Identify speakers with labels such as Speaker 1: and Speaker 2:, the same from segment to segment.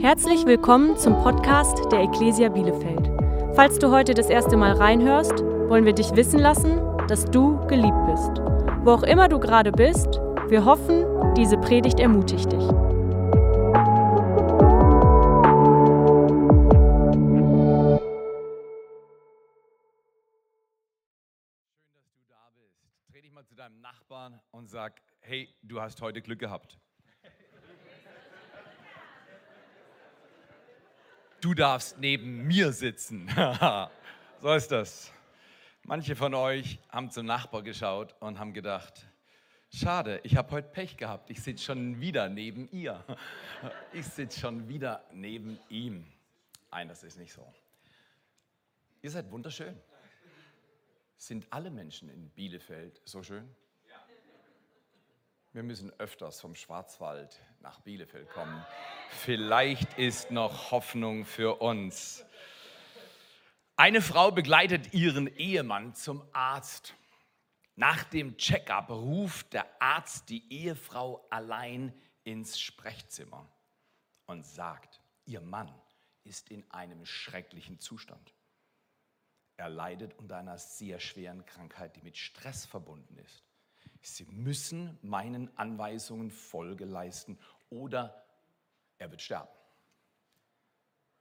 Speaker 1: Herzlich willkommen zum Podcast der Ecclesia Bielefeld. Falls du heute das erste Mal reinhörst, wollen wir dich wissen lassen, dass du geliebt bist. Wo auch immer du gerade bist, wir hoffen, diese Predigt ermutigt dich.
Speaker 2: Schön, dass du da bist. Dreh dich mal zu deinem Nachbarn und sag, hey, du hast heute Glück gehabt. Du darfst neben mir sitzen. so ist das. Manche von euch haben zum Nachbar geschaut und haben gedacht, schade, ich habe heute Pech gehabt. Ich sitze schon wieder neben ihr. Ich sitze schon wieder neben ihm. Nein, das ist nicht so. Ihr seid wunderschön. Sind alle Menschen in Bielefeld so schön? Wir müssen öfters vom Schwarzwald nach Bielefeld kommen. Vielleicht ist noch Hoffnung für uns. Eine Frau begleitet ihren Ehemann zum Arzt. Nach dem Checkup ruft der Arzt die Ehefrau allein ins Sprechzimmer und sagt, ihr Mann ist in einem schrecklichen Zustand. Er leidet unter einer sehr schweren Krankheit, die mit Stress verbunden ist. Sie müssen meinen Anweisungen Folge leisten oder er wird sterben.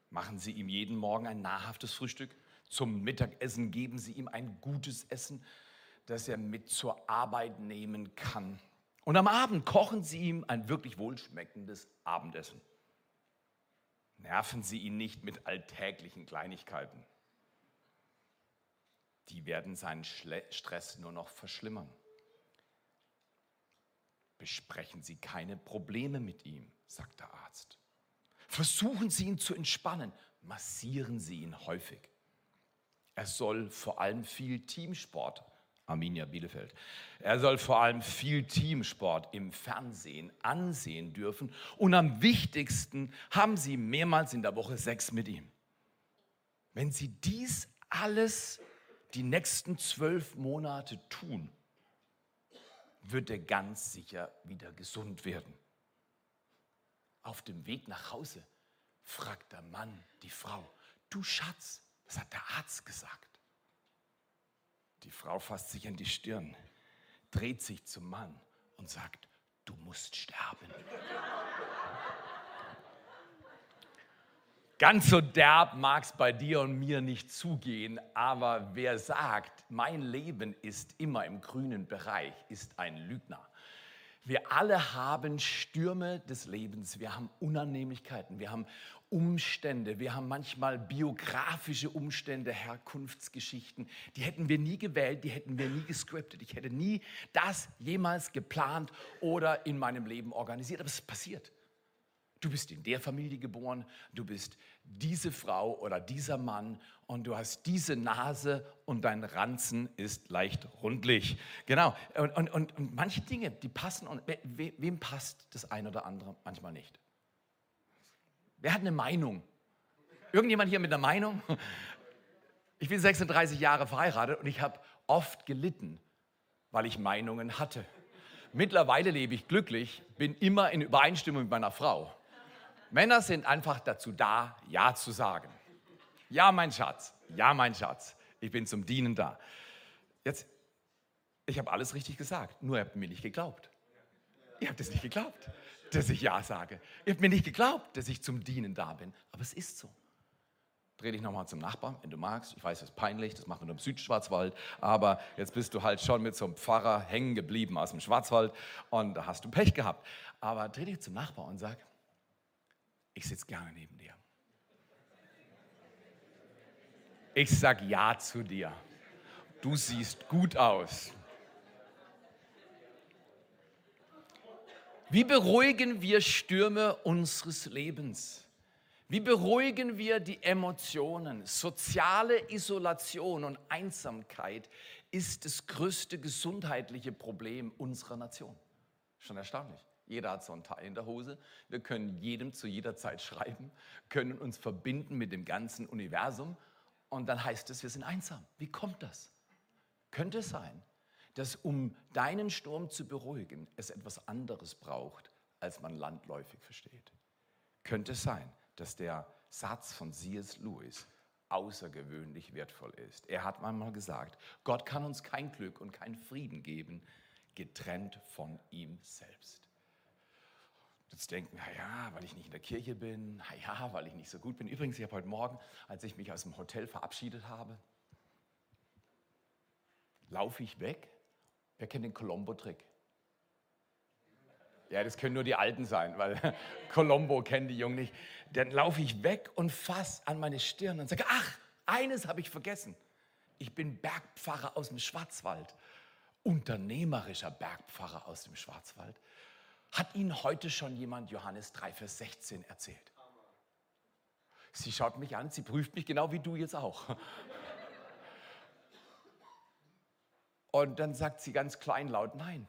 Speaker 2: Machen Sie ihm jeden Morgen ein nahrhaftes Frühstück. Zum Mittagessen geben Sie ihm ein gutes Essen, das er mit zur Arbeit nehmen kann. Und am Abend kochen Sie ihm ein wirklich wohlschmeckendes Abendessen. Nerven Sie ihn nicht mit alltäglichen Kleinigkeiten. Die werden seinen Stress nur noch verschlimmern. Besprechen Sie keine Probleme mit ihm, sagt der Arzt. Versuchen Sie ihn zu entspannen. Massieren Sie ihn häufig. Er soll vor allem viel Teamsport, Arminia Bielefeld, er soll vor allem viel Teamsport im Fernsehen ansehen dürfen. Und am wichtigsten haben Sie mehrmals in der Woche Sex mit ihm. Wenn Sie dies alles die nächsten zwölf Monate tun, wird er ganz sicher wieder gesund werden. Auf dem Weg nach Hause fragt der Mann die Frau, du Schatz, was hat der Arzt gesagt? Die Frau fasst sich an die Stirn, dreht sich zum Mann und sagt, du musst sterben. Ganz so derb mag es bei dir und mir nicht zugehen, aber wer sagt, mein Leben ist immer im grünen Bereich, ist ein Lügner. Wir alle haben Stürme des Lebens, wir haben Unannehmlichkeiten, wir haben Umstände, wir haben manchmal biografische Umstände, Herkunftsgeschichten, die hätten wir nie gewählt, die hätten wir nie gescriptet. Ich hätte nie das jemals geplant oder in meinem Leben organisiert, aber es passiert. Du bist in der Familie geboren, du bist diese Frau oder dieser Mann und du hast diese Nase und dein Ranzen ist leicht rundlich. Genau. Und, und, und, und manche Dinge, die passen und we, wem passt das eine oder andere manchmal nicht? Wer hat eine Meinung? Irgendjemand hier mit einer Meinung? Ich bin 36 Jahre verheiratet und ich habe oft gelitten, weil ich Meinungen hatte. Mittlerweile lebe ich glücklich, bin immer in Übereinstimmung mit meiner Frau. Männer sind einfach dazu da, Ja zu sagen. Ja, mein Schatz, ja, mein Schatz, ich bin zum Dienen da. Jetzt, ich habe alles richtig gesagt, nur ihr habt mir nicht geglaubt. Ihr habt es nicht geglaubt, dass ich Ja sage. Ihr habt mir nicht geglaubt, dass ich zum Dienen da bin. Aber es ist so. Dreh dich nochmal zum Nachbarn, wenn du magst. Ich weiß, das ist peinlich, das macht man im Südschwarzwald. Aber jetzt bist du halt schon mit so einem Pfarrer hängen geblieben aus dem Schwarzwald und da hast du Pech gehabt. Aber dreh dich zum Nachbarn und sag, ich sitze gerne neben dir. Ich sage Ja zu dir. Du siehst gut aus. Wie beruhigen wir Stürme unseres Lebens? Wie beruhigen wir die Emotionen? Soziale Isolation und Einsamkeit ist das größte gesundheitliche Problem unserer Nation. Schon erstaunlich. Jeder hat so ein Teil in der Hose. Wir können jedem zu jeder Zeit schreiben, können uns verbinden mit dem ganzen Universum und dann heißt es, wir sind einsam. Wie kommt das? Könnte es sein, dass um deinen Sturm zu beruhigen, es etwas anderes braucht, als man landläufig versteht? Könnte es sein, dass der Satz von C.S. Lewis außergewöhnlich wertvoll ist. Er hat einmal gesagt, Gott kann uns kein Glück und keinen Frieden geben, getrennt von ihm selbst. Jetzt denken, naja, weil ich nicht in der Kirche bin, naja, weil ich nicht so gut bin. Übrigens, ich habe heute Morgen, als ich mich aus dem Hotel verabschiedet habe, laufe ich weg. Wer kennt den Colombo-Trick? Ja, das können nur die Alten sein, weil Colombo kennen die Jungen nicht. Dann laufe ich weg und fasse an meine Stirn und sage, ach, eines habe ich vergessen. Ich bin Bergpfarrer aus dem Schwarzwald, unternehmerischer Bergpfarrer aus dem Schwarzwald. Hat Ihnen heute schon jemand Johannes 3, Vers 16 erzählt? Sie schaut mich an, sie prüft mich genau wie du jetzt auch. Und dann sagt sie ganz kleinlaut, nein,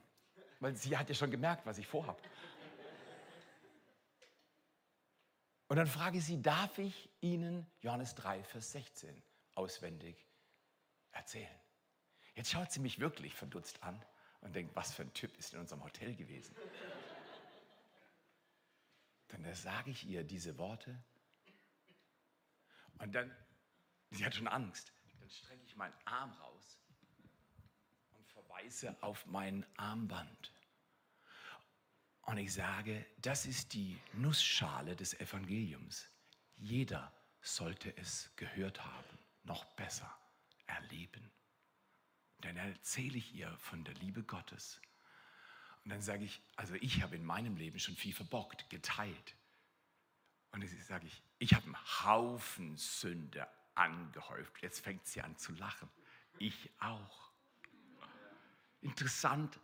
Speaker 2: weil sie hat ja schon gemerkt, was ich vorhabe. Und dann frage sie, darf ich Ihnen Johannes 3, Vers 16 auswendig erzählen? Jetzt schaut sie mich wirklich verdutzt an und denkt, was für ein Typ ist in unserem Hotel gewesen. Dann sage ich ihr diese Worte und dann, sie hat schon Angst, dann strecke ich meinen Arm raus verweise auf mein Armband. Und ich sage, das ist die Nussschale des Evangeliums. Jeder sollte es gehört haben, noch besser erleben. Dann erzähle ich ihr von der Liebe Gottes. Und dann sage ich, also ich habe in meinem Leben schon viel verbockt, geteilt. Und dann sage ich, ich habe einen Haufen Sünde angehäuft. Jetzt fängt sie an zu lachen. Ich auch. Interessant,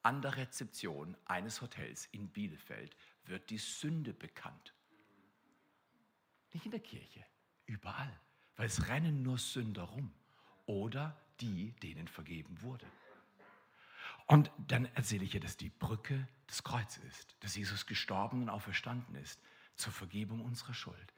Speaker 2: an der Rezeption eines Hotels in Bielefeld wird die Sünde bekannt. Nicht in der Kirche, überall, weil es rennen nur Sünder rum oder die, denen vergeben wurde. Und dann erzähle ich ihr, dass die Brücke des Kreuzes ist, dass Jesus gestorben und auferstanden ist zur Vergebung unserer Schuld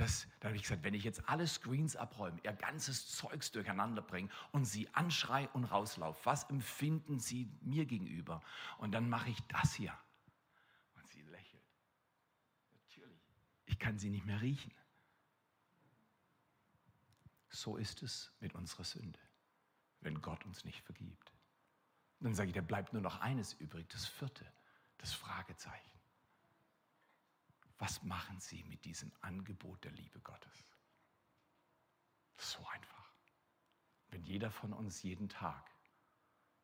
Speaker 2: das, da habe ich gesagt, wenn ich jetzt alle Screens abräume, ihr ganzes Zeugs durcheinander bringe und sie anschrei und rauslaufe, was empfinden sie mir gegenüber? Und dann mache ich das hier. Und sie lächelt. Natürlich. Ich kann sie nicht mehr riechen. So ist es mit unserer Sünde, wenn Gott uns nicht vergibt. Dann sage ich, da bleibt nur noch eines übrig, das vierte, das Fragezeichen. Was machen Sie mit diesem Angebot der Liebe Gottes? So einfach. Wenn jeder von uns jeden Tag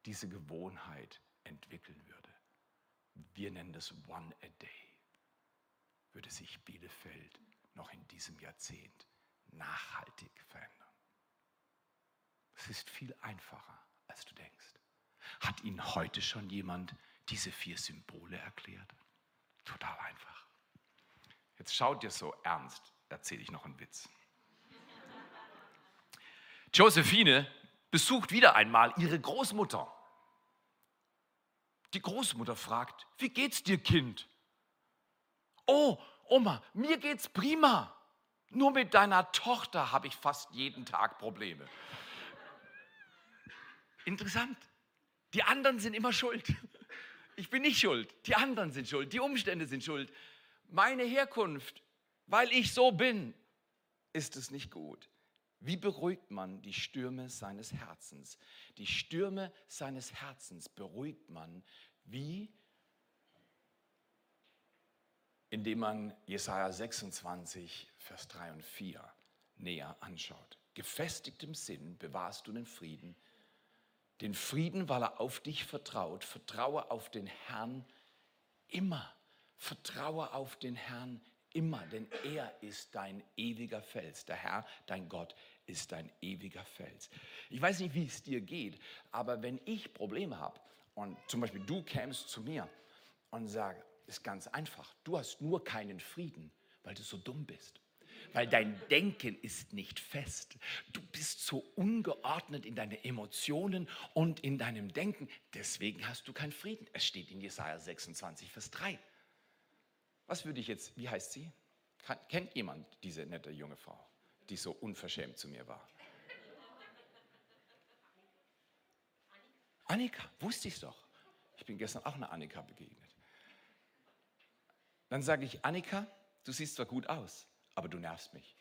Speaker 2: diese Gewohnheit entwickeln würde, wir nennen das One a Day, würde sich Bielefeld noch in diesem Jahrzehnt nachhaltig verändern. Es ist viel einfacher, als du denkst. Hat Ihnen heute schon jemand diese vier Symbole erklärt? Total einfach. Jetzt schaut ihr so ernst, erzähle ich noch einen Witz. Josephine besucht wieder einmal ihre Großmutter. Die Großmutter fragt, wie geht's dir, Kind? Oh, Oma, mir geht's prima. Nur mit deiner Tochter habe ich fast jeden Tag Probleme. Interessant. Die anderen sind immer schuld. Ich bin nicht schuld. Die anderen sind schuld. Die Umstände sind schuld meine Herkunft, weil ich so bin, ist es nicht gut. Wie beruhigt man die Stürme seines Herzens? Die Stürme seines Herzens beruhigt man wie? Indem man Jesaja 26, Vers 3 und 4 näher anschaut. Gefestigtem Sinn bewahrst du den Frieden. Den Frieden, weil er auf dich vertraut. Vertraue auf den Herrn immer. Vertraue auf den Herrn immer, denn er ist dein ewiger Fels. Der Herr, dein Gott, ist dein ewiger Fels. Ich weiß nicht, wie es dir geht, aber wenn ich Probleme habe und zum Beispiel du kämst zu mir und sagst, ist ganz einfach, du hast nur keinen Frieden, weil du so dumm bist. Weil dein Denken ist nicht fest. Du bist so ungeordnet in deinen Emotionen und in deinem Denken. Deswegen hast du keinen Frieden. Es steht in Jesaja 26, Vers 3. Was würde ich jetzt, wie heißt sie? Kennt jemand diese nette junge Frau, die so unverschämt zu mir war? Annika, wusste ich doch. Ich bin gestern auch einer Annika begegnet. Dann sage ich, Annika, du siehst zwar gut aus, aber du nervst mich.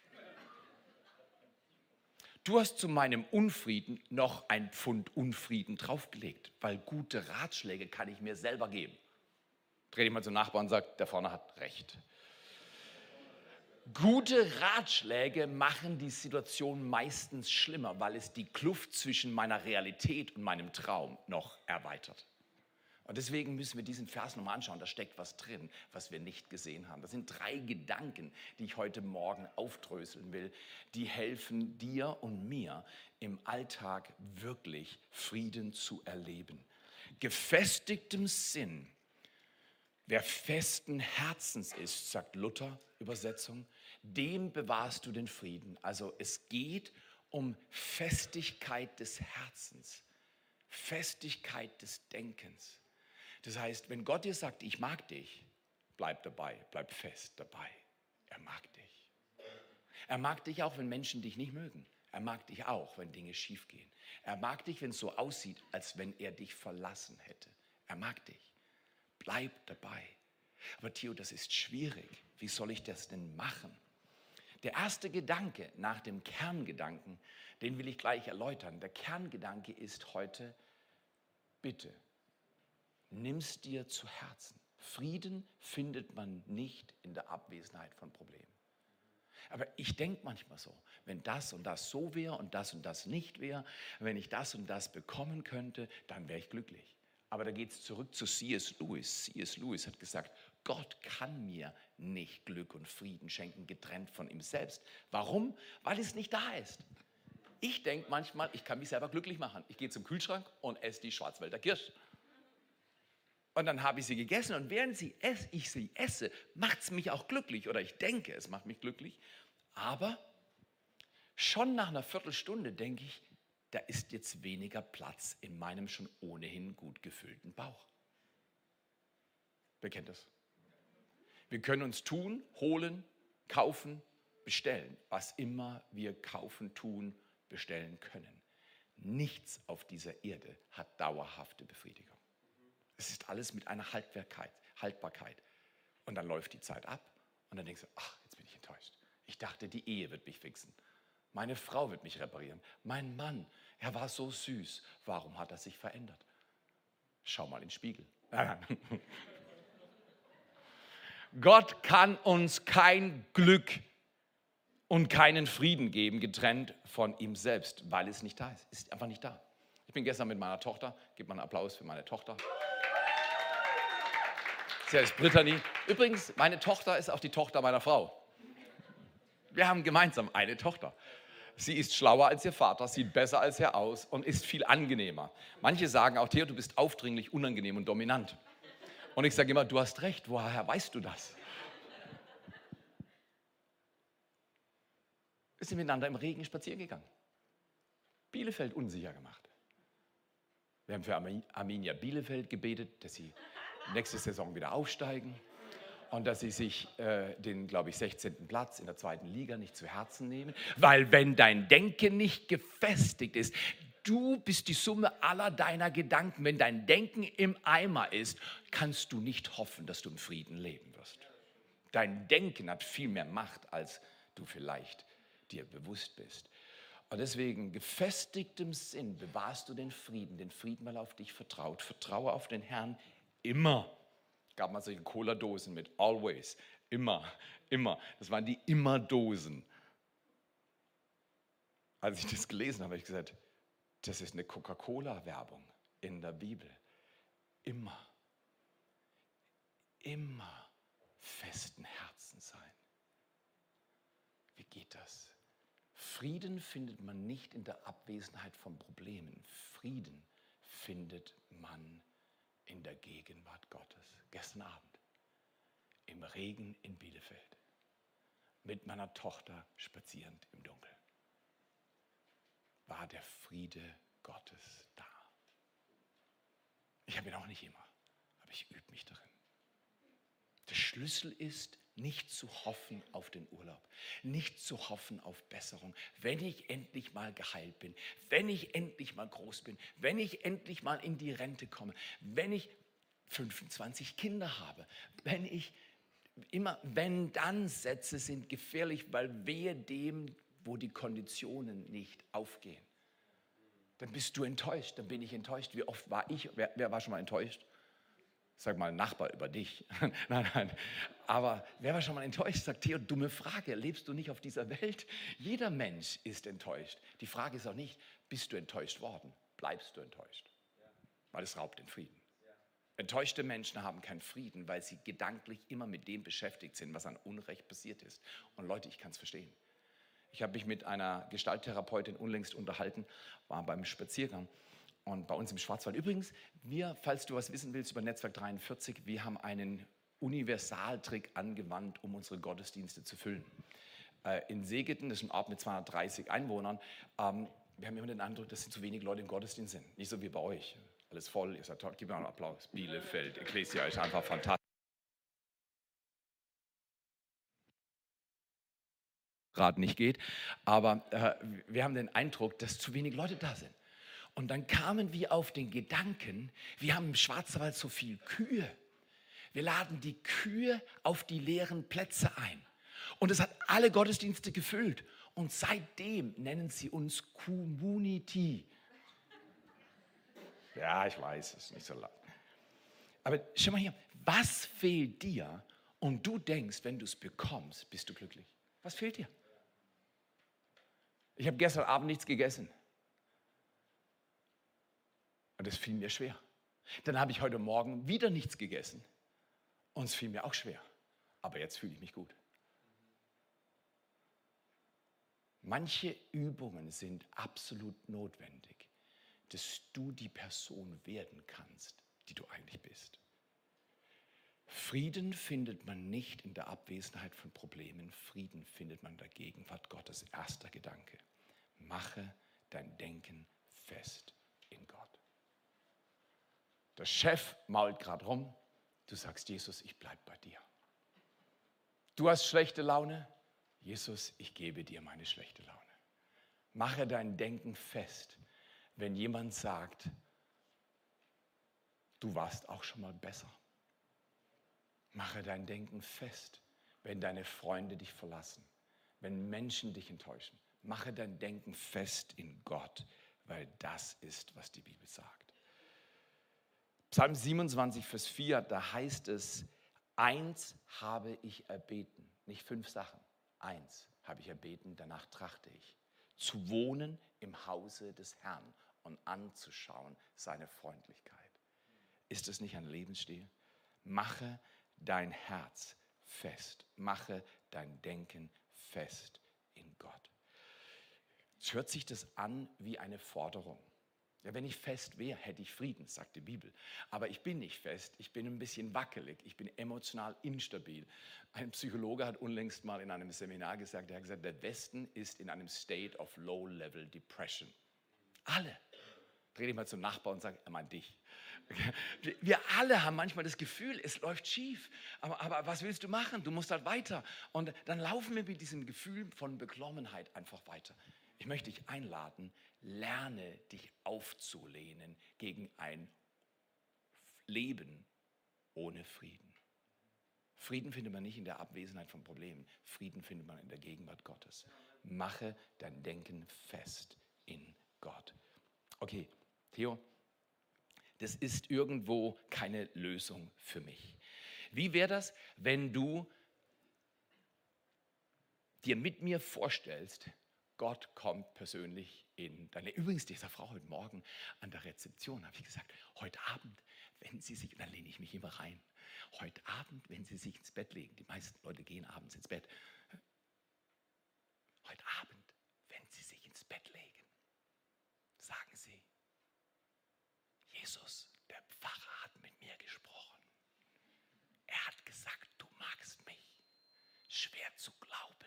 Speaker 2: Du hast zu meinem Unfrieden noch ein Pfund Unfrieden draufgelegt, weil gute Ratschläge kann ich mir selber geben. Dreh dich mal zum Nachbarn und sag, der vorne hat recht. Gute Ratschläge machen die Situation meistens schlimmer, weil es die Kluft zwischen meiner Realität und meinem Traum noch erweitert. Und deswegen müssen wir diesen Vers nochmal anschauen. Da steckt was drin, was wir nicht gesehen haben. Das sind drei Gedanken, die ich heute Morgen aufdröseln will, die helfen dir und mir im Alltag wirklich Frieden zu erleben. Gefestigtem Sinn, wer festen Herzens ist, sagt Luther Übersetzung, dem bewahrst du den Frieden. Also es geht um Festigkeit des Herzens, Festigkeit des Denkens. Das heißt, wenn Gott dir sagt, ich mag dich, bleib dabei, bleib fest dabei. Er mag dich. Er mag dich auch, wenn Menschen dich nicht mögen. Er mag dich auch, wenn Dinge schiefgehen. Er mag dich, wenn es so aussieht, als wenn er dich verlassen hätte. Er mag dich. Bleib dabei. Aber Theo, das ist schwierig. Wie soll ich das denn machen? Der erste Gedanke nach dem Kerngedanken, den will ich gleich erläutern. Der Kerngedanke ist heute, bitte nimm's dir zu Herzen. Frieden findet man nicht in der Abwesenheit von Problemen. Aber ich denke manchmal so, wenn das und das so wäre und das und das nicht wäre, wenn ich das und das bekommen könnte, dann wäre ich glücklich. Aber da geht es zurück zu C.S. Lewis. C.S. Lewis hat gesagt, Gott kann mir nicht Glück und Frieden schenken, getrennt von ihm selbst. Warum? Weil es nicht da ist. Ich denke manchmal, ich kann mich selber glücklich machen. Ich gehe zum Kühlschrank und esse die Schwarzwälder Kirsch. Und dann habe ich sie gegessen und während sie ess, ich sie esse, macht es mich auch glücklich oder ich denke, es macht mich glücklich. Aber schon nach einer Viertelstunde denke ich, da ist jetzt weniger Platz in meinem schon ohnehin gut gefüllten Bauch. Wer kennt das? Wir können uns tun, holen, kaufen, bestellen, was immer wir kaufen, tun, bestellen können. Nichts auf dieser Erde hat dauerhafte Befriedigung. Es ist alles mit einer Haltbarkeit, Haltbarkeit. Und dann läuft die Zeit ab und dann denkst du, ach, jetzt bin ich enttäuscht. Ich dachte, die Ehe wird mich fixen. Meine Frau wird mich reparieren. Mein Mann, er war so süß. Warum hat er sich verändert? Schau mal in den Spiegel. Gott kann uns kein Glück und keinen Frieden geben, getrennt von ihm selbst, weil es nicht da ist. Es ist einfach nicht da. Ich bin gestern mit meiner Tochter, gib mal einen Applaus für meine Tochter. Sie heißt Brittany. Übrigens, meine Tochter ist auch die Tochter meiner Frau. Wir haben gemeinsam eine Tochter. Sie ist schlauer als ihr Vater, sieht besser als er aus und ist viel angenehmer. Manche sagen auch, Theo, du bist aufdringlich, unangenehm und dominant. Und ich sage immer, du hast recht, woher weißt du das? Wir sind miteinander im Regen spazieren gegangen. Bielefeld unsicher gemacht. Wir haben für Arminia Bielefeld gebetet, dass sie nächste Saison wieder aufsteigen und dass sie sich äh, den, glaube ich, 16. Platz in der zweiten Liga nicht zu Herzen nehmen. Weil wenn dein Denken nicht gefestigt ist, du bist die Summe aller deiner Gedanken. Wenn dein Denken im Eimer ist, kannst du nicht hoffen, dass du im Frieden leben wirst. Dein Denken hat viel mehr Macht, als du vielleicht dir bewusst bist. Und deswegen, gefestigtem Sinn bewahrst du den Frieden, den Frieden, weil er auf dich vertraut. Vertraue auf den Herrn immer. Gab mal solche Cola-Dosen mit always, immer, immer. Das waren die Immer-Dosen. Als ich das gelesen habe, habe ich gesagt, das ist eine Coca-Cola-Werbung in der Bibel. Immer, immer festen Herzen sein. Wie geht das? Frieden findet man nicht in der Abwesenheit von Problemen. Frieden findet man in der Gegenwart Gottes. Gestern Abend im Regen in Bielefeld mit meiner Tochter spazierend im Dunkeln war der Friede Gottes da. Ich habe ihn auch nicht immer, aber ich übe mich darin. Der Schlüssel ist, nicht zu hoffen auf den Urlaub, nicht zu hoffen auf Besserung. Wenn ich endlich mal geheilt bin, wenn ich endlich mal groß bin, wenn ich endlich mal in die Rente komme, wenn ich 25 Kinder habe, wenn ich immer wenn-dann-Sätze sind gefährlich, weil wehe dem, wo die Konditionen nicht aufgehen. Dann bist du enttäuscht, dann bin ich enttäuscht. Wie oft war ich, wer, wer war schon mal enttäuscht? Sag mal, Nachbar über dich. nein, nein. Aber wer war schon mal enttäuscht? Sagt Theo, dumme Frage. Lebst du nicht auf dieser Welt? Jeder Mensch ist enttäuscht. Die Frage ist auch nicht, bist du enttäuscht worden? Bleibst du enttäuscht? Weil es raubt den Frieden. Enttäuschte Menschen haben keinen Frieden, weil sie gedanklich immer mit dem beschäftigt sind, was an Unrecht passiert ist. Und Leute, ich kann es verstehen. Ich habe mich mit einer Gestalttherapeutin unlängst unterhalten, war beim Spaziergang und bei uns im Schwarzwald. Übrigens, wir, falls du was wissen willst über Netzwerk 43, wir haben einen Universaltrick angewandt, um unsere Gottesdienste zu füllen. Äh, in Segeten, das ist ein Ort mit 230 Einwohnern, ähm, wir haben immer den Eindruck, dass zu wenig Leute im Gottesdienst sind. Nicht so wie bei euch alles voll, ihr seid toll. Gib mir einen Applaus. Bielefeld, Ecclesia ist einfach fantastisch. Gerade nicht geht, aber äh, wir haben den Eindruck, dass zu wenig Leute da sind. Und dann kamen wir auf den Gedanken, wir haben im Schwarzwald so viel Kühe. Wir laden die Kühe auf die leeren Plätze ein. Und es hat alle Gottesdienste gefüllt. Und seitdem nennen sie uns Community. Ja, ich weiß, es ist nicht so laut. Aber schau mal hier, was fehlt dir und du denkst, wenn du es bekommst, bist du glücklich? Was fehlt dir? Ich habe gestern Abend nichts gegessen. Und es fiel mir schwer. Dann habe ich heute Morgen wieder nichts gegessen. Und es fiel mir auch schwer. Aber jetzt fühle ich mich gut. Manche Übungen sind absolut notwendig dass du die Person werden kannst, die du eigentlich bist. Frieden findet man nicht in der Abwesenheit von Problemen, Frieden findet man in der Gegenwart Gottes. Erster Gedanke. Mache dein Denken fest in Gott. Der Chef mault gerade rum, du sagst, Jesus, ich bleibe bei dir. Du hast schlechte Laune, Jesus, ich gebe dir meine schlechte Laune. Mache dein Denken fest wenn jemand sagt, du warst auch schon mal besser. Mache dein Denken fest, wenn deine Freunde dich verlassen, wenn Menschen dich enttäuschen. Mache dein Denken fest in Gott, weil das ist, was die Bibel sagt. Psalm 27, Vers 4, da heißt es, eins habe ich erbeten, nicht fünf Sachen, eins habe ich erbeten, danach trachte ich zu wohnen im Hause des Herrn und anzuschauen seine Freundlichkeit. Ist es nicht ein Lebensstil? Mache dein Herz fest, mache dein Denken fest in Gott. Es hört sich das an wie eine Forderung. Ja, wenn ich fest wäre, hätte ich Frieden, sagt die Bibel. Aber ich bin nicht fest, ich bin ein bisschen wackelig, ich bin emotional instabil. Ein Psychologe hat unlängst mal in einem Seminar gesagt, er hat gesagt, der Westen ist in einem State of Low-Level Depression. Alle. Dreh dich mal zum Nachbar und sag, er meint dich. Wir alle haben manchmal das Gefühl, es läuft schief. Aber, aber was willst du machen? Du musst halt weiter. Und dann laufen wir mit diesem Gefühl von Beklommenheit einfach weiter. Ich möchte dich einladen, lerne dich aufzulehnen gegen ein Leben ohne Frieden. Frieden findet man nicht in der Abwesenheit von Problemen. Frieden findet man in der Gegenwart Gottes. Mache dein Denken fest in Gott. Okay, Theo, das ist irgendwo keine Lösung für mich. Wie wäre das, wenn du dir mit mir vorstellst, Gott kommt persönlich in deine. Übrigens, dieser Frau heute Morgen an der Rezeption habe ich gesagt, heute Abend, wenn Sie sich, dann lehne ich mich immer rein, heute Abend, wenn Sie sich ins Bett legen, die meisten Leute gehen abends ins Bett, heute Abend, wenn Sie sich ins Bett legen, sagen Sie, Jesus, der Pfarrer hat mit mir gesprochen. Er hat gesagt, du magst mich. Schwer zu glauben.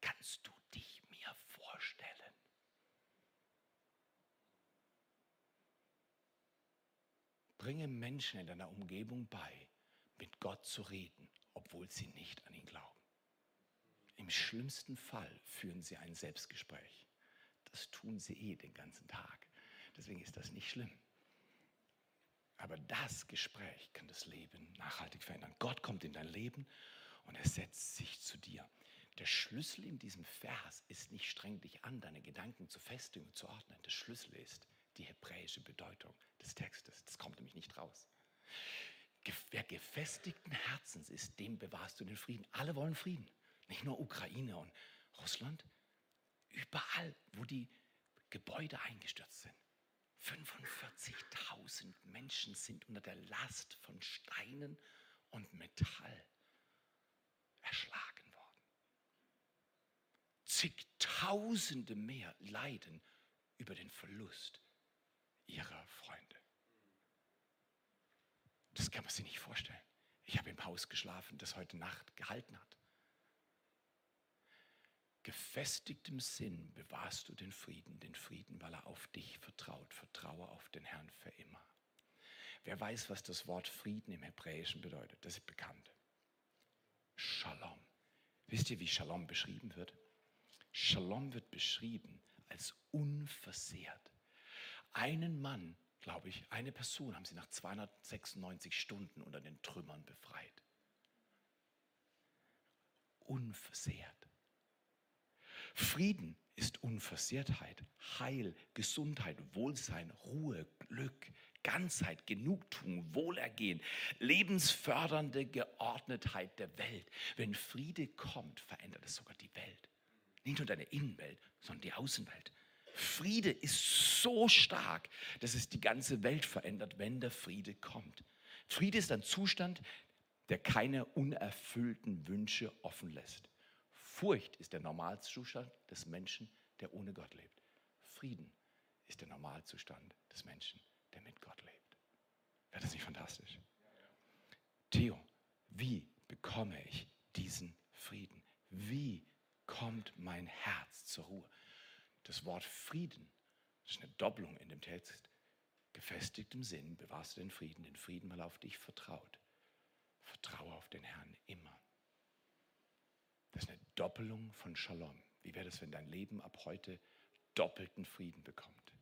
Speaker 2: Kannst du dich mir vorstellen? Bringe Menschen in deiner Umgebung bei, mit Gott zu reden, obwohl sie nicht an ihn glauben. Im schlimmsten Fall führen sie ein Selbstgespräch. Das tun sie eh den ganzen Tag. Deswegen ist das nicht schlimm. Aber das Gespräch kann das Leben nachhaltig verändern. Gott kommt in dein Leben und er setzt sich zu dir. Der Schlüssel in diesem Vers ist nicht streng dich an, deine Gedanken zu festigen und zu ordnen. Der Schlüssel ist die hebräische Bedeutung des Textes. Das kommt nämlich nicht raus. Wer gefestigten Herzens ist, dem bewahrst du den Frieden. Alle wollen Frieden. Nicht nur Ukraine und Russland. Überall, wo die Gebäude eingestürzt sind. 45.000 Menschen sind unter der Last von Steinen und Metall erschlagen. Zigtausende mehr leiden über den Verlust ihrer Freunde. Das kann man sich nicht vorstellen. Ich habe im Haus geschlafen, das heute Nacht gehalten hat. Gefestigtem Sinn bewahrst du den Frieden, den Frieden, weil er auf dich vertraut. Vertraue auf den Herrn für immer. Wer weiß, was das Wort Frieden im Hebräischen bedeutet? Das ist bekannt. Shalom. Wisst ihr, wie Shalom beschrieben wird? Shalom wird beschrieben als unversehrt. Einen Mann, glaube ich, eine Person haben sie nach 296 Stunden unter den Trümmern befreit. Unversehrt. Frieden ist Unversehrtheit, Heil, Gesundheit, Wohlsein, Ruhe, Glück, Ganzheit, Genugtuung, Wohlergehen, lebensfördernde Geordnetheit der Welt. Wenn Friede kommt, verändert es sogar die Welt. Nicht nur deine Innenwelt, sondern die Außenwelt. Friede ist so stark, dass es die ganze Welt verändert, wenn der Friede kommt. Friede ist ein Zustand, der keine unerfüllten Wünsche offen lässt. Furcht ist der Normalzustand des Menschen, der ohne Gott lebt. Frieden ist der Normalzustand des Menschen, der mit Gott lebt. Wäre das nicht fantastisch? Theo, wie bekomme ich diesen Frieden? Wie kommt mein Herz zur Ruhe? Das Wort Frieden ist eine Doppelung in dem Text. Gefestigtem Sinn bewahrst du den Frieden, den Frieden, weil er auf dich vertraut. Vertraue auf den Herrn immer. Das ist eine Doppelung von Shalom. Wie wäre das, wenn dein Leben ab heute doppelten Frieden bekommt?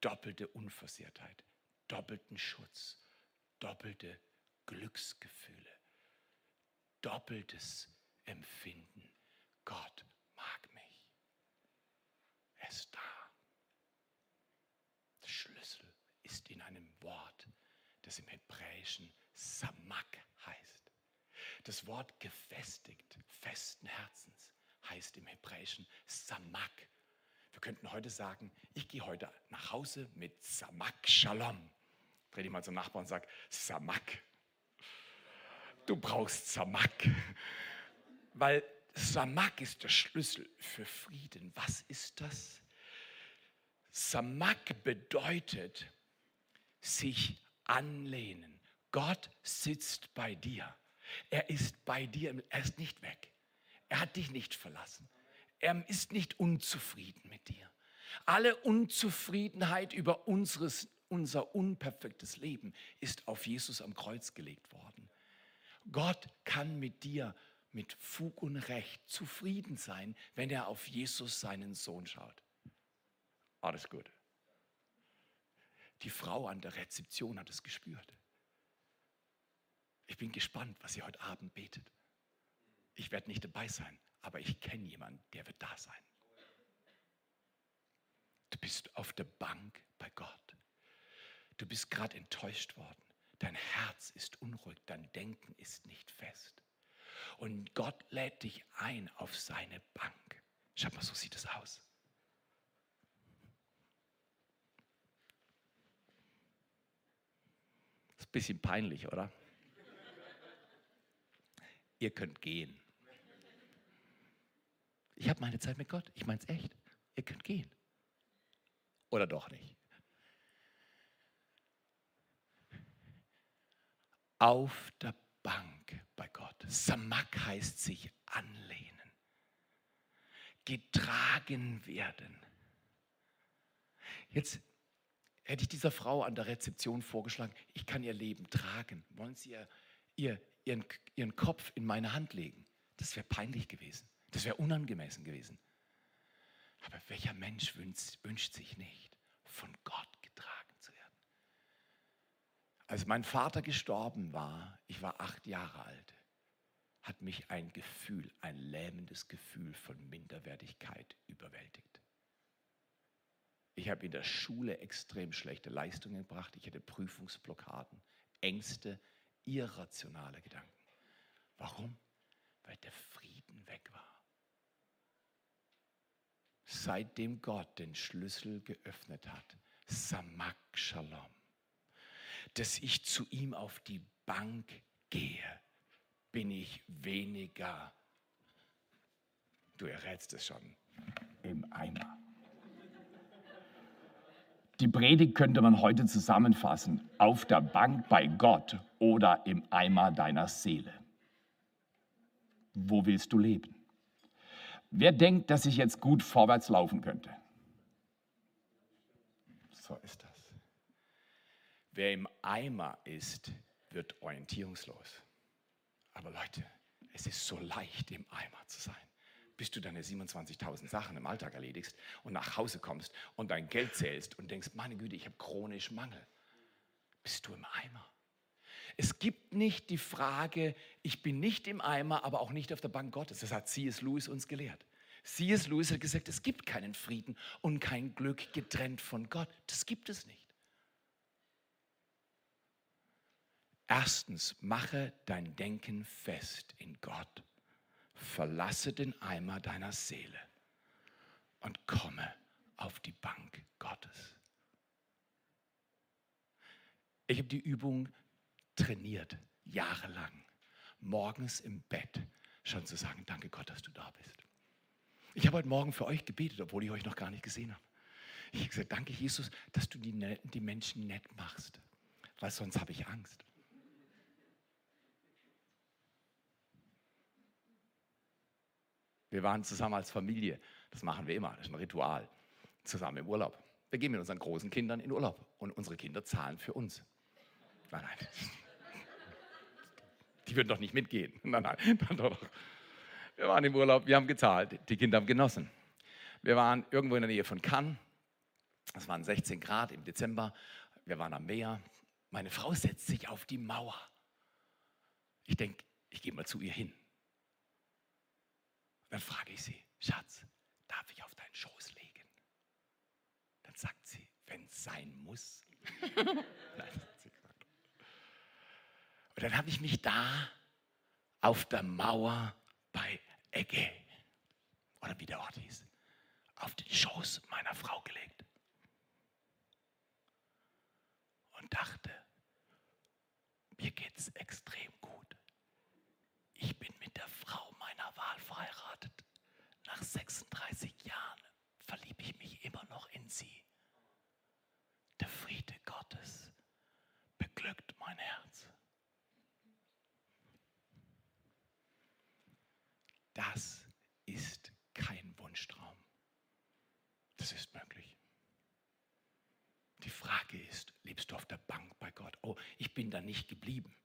Speaker 2: Doppelte Unversehrtheit, doppelten Schutz, doppelte Glücksgefühle, doppeltes Empfinden. Gott mag mich. Er ist da. Der Schlüssel ist in einem Wort, das im Hebräischen Samak heißt. Das Wort gefestigt, festen Herzens, heißt im Hebräischen Samak. Wir könnten heute sagen, ich gehe heute nach Hause mit Samak Shalom. Dreh dich mal zum Nachbarn und sag, Samak. Du brauchst Samak. Weil Samak ist der Schlüssel für Frieden. Was ist das? Samak bedeutet sich anlehnen. Gott sitzt bei dir. Er ist bei dir, er ist nicht weg. Er hat dich nicht verlassen. Er ist nicht unzufrieden mit dir. Alle Unzufriedenheit über unseres, unser unperfektes Leben ist auf Jesus am Kreuz gelegt worden. Gott kann mit dir mit Fug und Recht zufrieden sein, wenn er auf Jesus, seinen Sohn, schaut. Alles gut. Die Frau an der Rezeption hat es gespürt. Ich bin gespannt, was ihr heute Abend betet. Ich werde nicht dabei sein, aber ich kenne jemanden, der wird da sein. Du bist auf der Bank bei Gott. Du bist gerade enttäuscht worden. Dein Herz ist unruhig, dein Denken ist nicht fest. Und Gott lädt dich ein auf seine Bank. Schau mal, so sieht es aus. Das ist ein bisschen peinlich, oder? ihr könnt gehen. Ich habe meine Zeit mit Gott. Ich meine es echt. Ihr könnt gehen. Oder doch nicht. Auf der Bank bei Gott. Samak heißt sich anlehnen. Getragen werden. Jetzt hätte ich dieser Frau an der Rezeption vorgeschlagen, ich kann ihr Leben tragen. Wollen Sie ihr, ihr, ihren, ihren Kopf in meine Hand legen. Das wäre peinlich gewesen. Das wäre unangemessen gewesen. Aber welcher Mensch wünscht, wünscht sich nicht, von Gott? Als mein Vater gestorben war, ich war acht Jahre alt, hat mich ein Gefühl, ein lähmendes Gefühl von Minderwertigkeit überwältigt. Ich habe in der Schule extrem schlechte Leistungen gebracht. Ich hatte Prüfungsblockaden, Ängste, irrationale Gedanken. Warum? Weil der Frieden weg war. Seitdem Gott den Schlüssel geöffnet hat, Samak Shalom, dass ich zu ihm auf die Bank gehe, bin ich weniger, du errätst es schon, im Eimer. Die Predigt könnte man heute zusammenfassen, auf der Bank bei Gott oder im Eimer deiner Seele. Wo willst du leben? Wer denkt, dass ich jetzt gut vorwärts laufen könnte? So ist das. Wer im Eimer ist, wird orientierungslos. Aber Leute, es ist so leicht, im Eimer zu sein. Bis du deine 27.000 Sachen im Alltag erledigst und nach Hause kommst und dein Geld zählst und denkst, meine Güte, ich habe chronisch Mangel. Bist du im Eimer? Es gibt nicht die Frage, ich bin nicht im Eimer, aber auch nicht auf der Bank Gottes. Das hat C.S. Lewis uns gelehrt. C.S. Lewis hat gesagt, es gibt keinen Frieden und kein Glück getrennt von Gott. Das gibt es nicht. Erstens, mache dein Denken fest in Gott. Verlasse den Eimer deiner Seele und komme auf die Bank Gottes. Ich habe die Übung trainiert, jahrelang, morgens im Bett schon zu sagen, danke Gott, dass du da bist. Ich habe heute Morgen für euch gebetet, obwohl ich euch noch gar nicht gesehen habe. Ich habe gesagt, danke Jesus, dass du die, die Menschen nett machst, weil sonst habe ich Angst. Wir waren zusammen als Familie. Das machen wir immer. Das ist ein Ritual. Zusammen im Urlaub. Wir gehen mit unseren großen Kindern in Urlaub und unsere Kinder zahlen für uns. Nein, nein. Die würden doch nicht mitgehen. Nein, nein. Doch. Wir waren im Urlaub, wir haben gezahlt. Die Kinder haben genossen. Wir waren irgendwo in der Nähe von Cannes. Es waren 16 Grad im Dezember. Wir waren am Meer. Meine Frau setzt sich auf die Mauer. Ich denke, ich gehe mal zu ihr hin. Dann frage ich sie, Schatz, darf ich auf deinen Schoß legen? Dann sagt sie, wenn es sein muss. Und dann habe ich mich da auf der Mauer bei Egge, oder wie der Ort hieß, auf den Schoß meiner Frau gelegt. Und dachte, mir geht es extrem gut. Ich bin mit der Frau meiner Wahl verheiratet. Nach 36 Jahren verliebe ich mich immer noch in sie. Der Friede Gottes beglückt mein Herz. Das ist kein Wunschtraum. Das ist möglich. Die Frage ist, lebst du auf der Bank bei Gott? Oh, ich bin da nicht geblieben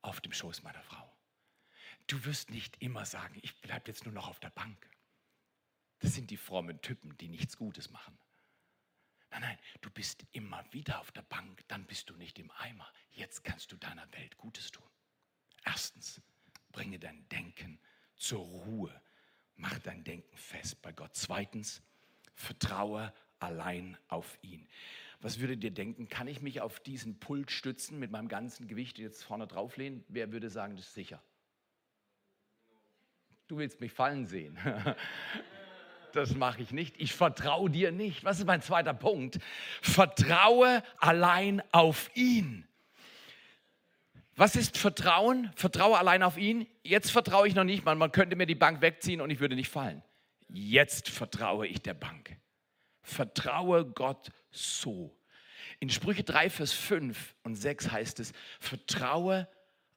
Speaker 2: auf dem Schoß meiner Frau. Du wirst nicht immer sagen, ich bleibe jetzt nur noch auf der Bank. Das sind die frommen Typen, die nichts Gutes machen. Nein, nein, du bist immer wieder auf der Bank, dann bist du nicht im Eimer. Jetzt kannst du deiner Welt Gutes tun. Erstens, bringe dein Denken zur Ruhe. Mach dein Denken fest bei Gott. Zweitens, vertraue allein auf ihn. Was würdet ihr denken? Kann ich mich auf diesen Pult stützen mit meinem ganzen Gewicht jetzt vorne drauflehnen? Wer würde sagen, das ist sicher? Du willst mich fallen sehen. Das mache ich nicht. Ich vertraue dir nicht. Was ist mein zweiter Punkt? Vertraue allein auf ihn. Was ist Vertrauen? Vertraue allein auf ihn. Jetzt vertraue ich noch nicht. Man, man könnte mir die Bank wegziehen und ich würde nicht fallen. Jetzt vertraue ich der Bank. Vertraue Gott so. In Sprüche 3, Vers 5 und 6 heißt es, vertraue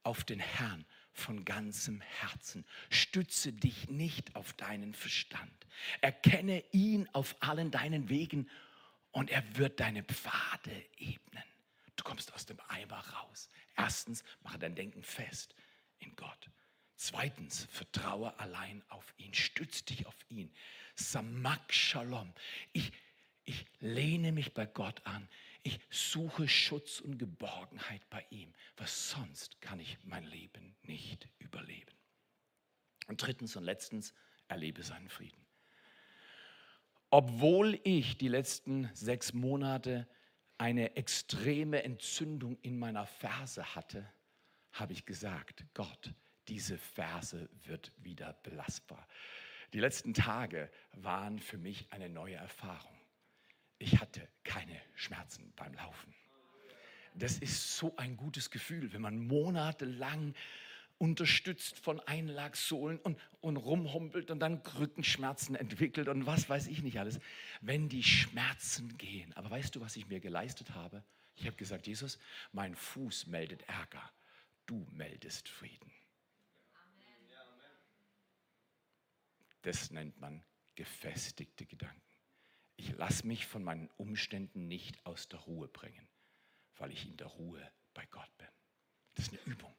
Speaker 2: auf den Herrn von ganzem Herzen. Stütze dich nicht auf deinen Verstand. Erkenne ihn auf allen deinen Wegen und er wird deine Pfade ebnen. Du kommst aus dem Eimer raus. Erstens, mache dein Denken fest in Gott. Zweitens, vertraue allein auf ihn. Stütze dich auf ihn. Samak Shalom. Ich, ich lehne mich bei Gott an. Ich suche Schutz und Geborgenheit bei ihm, was sonst kann ich mein Leben nicht überleben. Und drittens und letztens, erlebe seinen Frieden. Obwohl ich die letzten sechs Monate eine extreme Entzündung in meiner Ferse hatte, habe ich gesagt, Gott, diese Ferse wird wieder belastbar. Die letzten Tage waren für mich eine neue Erfahrung. Ich hatte keine Schmerzen beim Laufen. Das ist so ein gutes Gefühl, wenn man monatelang unterstützt von Einlagsohlen und, und rumhumpelt und dann Rückenschmerzen entwickelt und was weiß ich nicht alles. Wenn die Schmerzen gehen. Aber weißt du, was ich mir geleistet habe? Ich habe gesagt, Jesus, mein Fuß meldet Ärger, du meldest Frieden. Das nennt man gefestigte Gedanken. Ich lasse mich von meinen Umständen nicht aus der Ruhe bringen, weil ich in der Ruhe bei Gott bin. Das ist eine Übung.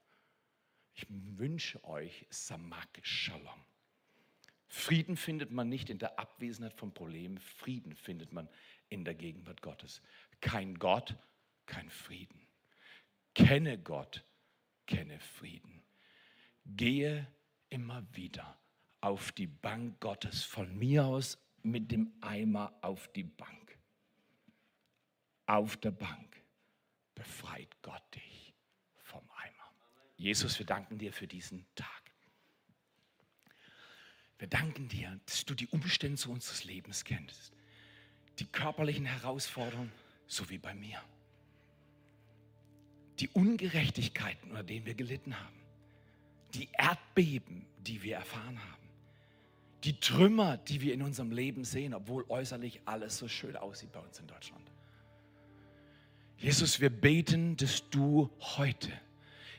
Speaker 2: Ich wünsche euch Samak Shalom. Frieden findet man nicht in der Abwesenheit von Problemen, Frieden findet man in der Gegenwart Gottes. Kein Gott, kein Frieden. Kenne Gott, kenne Frieden. Gehe immer wieder auf die Bank Gottes, von mir aus mit dem Eimer auf die Bank. Auf der Bank befreit Gott dich vom Eimer. Jesus, wir danken dir für diesen Tag. Wir danken dir, dass du die Umstände unseres Lebens kennst. Die körperlichen Herausforderungen, so wie bei mir. Die Ungerechtigkeiten, unter denen wir gelitten haben. Die Erdbeben, die wir erfahren haben die Trümmer, die wir in unserem Leben sehen, obwohl äußerlich alles so schön aussieht bei uns in Deutschland. Jesus, wir beten, dass du heute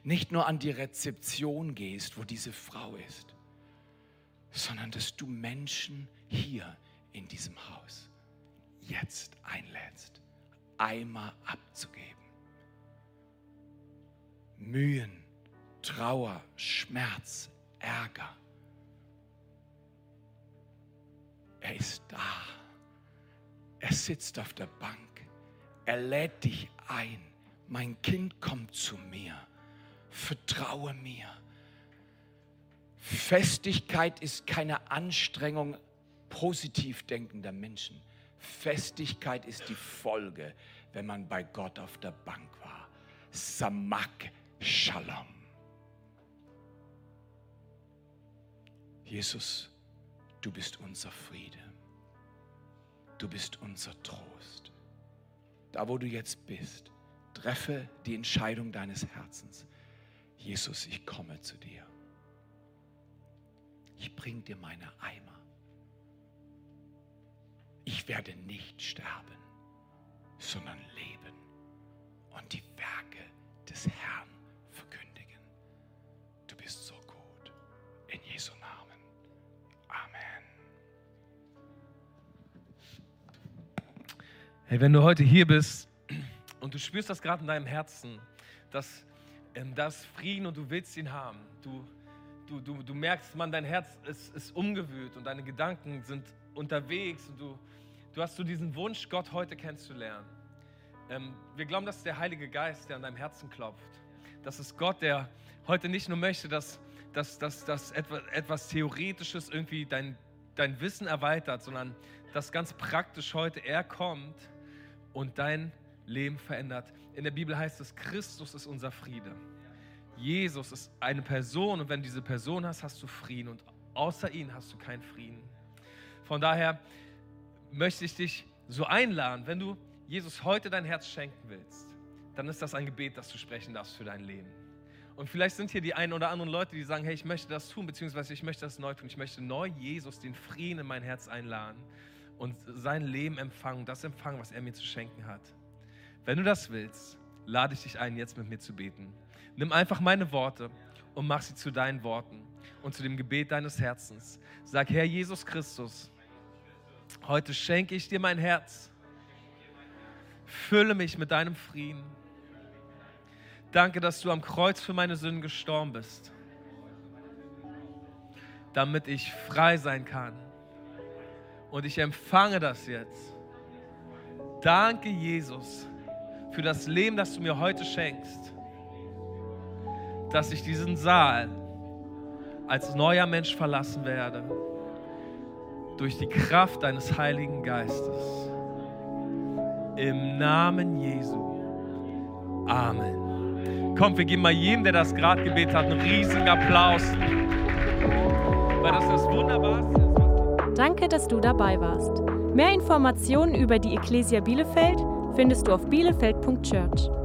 Speaker 2: nicht nur an die Rezeption gehst, wo diese Frau ist, sondern dass du Menschen hier in diesem Haus jetzt einlädst, Eimer abzugeben. Mühen, Trauer, Schmerz, Ärger Er ist da. Er sitzt auf der Bank. Er lädt dich ein. Mein Kind kommt zu mir. Vertraue mir. Festigkeit ist keine Anstrengung positiv denkender Menschen. Festigkeit ist die Folge, wenn man bei Gott auf der Bank war. Samak Shalom. Jesus, Du bist unser Friede. Du bist unser Trost. Da, wo du jetzt bist, treffe die Entscheidung deines Herzens. Jesus, ich komme zu dir. Ich bring dir meine Eimer. Ich werde nicht sterben, sondern leben und die Werke des Herrn verkündigen. Du bist so
Speaker 3: Hey, wenn du heute hier bist und du spürst das gerade in deinem Herzen, dass ähm, das Frieden und du willst ihn haben, du, du, du, du merkst, man, dein Herz ist, ist umgewühlt und deine Gedanken sind unterwegs und du, du hast so diesen Wunsch, Gott heute kennenzulernen. Ähm, wir glauben, dass der Heilige Geist, der an deinem Herzen klopft, das ist Gott, der heute nicht nur möchte, dass, dass, dass, dass etwas, etwas Theoretisches irgendwie dein, dein Wissen erweitert, sondern dass ganz praktisch heute er kommt und dein Leben verändert. In der Bibel heißt es, Christus ist unser Friede. Jesus ist eine Person und wenn du diese Person hast, hast du Frieden und außer ihm hast du keinen Frieden. Von daher möchte ich dich so einladen, wenn du Jesus heute dein Herz schenken willst, dann ist das ein Gebet, das du sprechen darfst für dein Leben. Und vielleicht sind hier die einen oder anderen Leute, die sagen, hey, ich möchte das tun, beziehungsweise ich möchte das neu tun. Ich möchte neu Jesus, den Frieden in mein Herz einladen und sein Leben empfangen, das empfangen, was er mir zu schenken hat. Wenn du das willst, lade ich dich ein, jetzt mit mir zu beten. Nimm einfach meine Worte und mach sie zu deinen Worten und zu dem Gebet deines Herzens. Sag, Herr Jesus Christus, heute schenke ich dir mein Herz. Fülle mich mit deinem Frieden. Danke, dass du am Kreuz für meine Sünden gestorben bist, damit ich frei sein kann und ich empfange das jetzt. Danke, Jesus, für das Leben, das du mir heute schenkst, dass ich diesen Saal als neuer Mensch verlassen werde durch die Kraft deines Heiligen Geistes. Im Namen Jesu. Amen. Komm, wir geben mal jedem, der das gerade gebetet hat, einen riesigen Applaus. Weil das das Wunderbarste.
Speaker 1: Danke, dass du dabei warst. Mehr Informationen über die Ecclesia Bielefeld findest du auf bielefeld.church.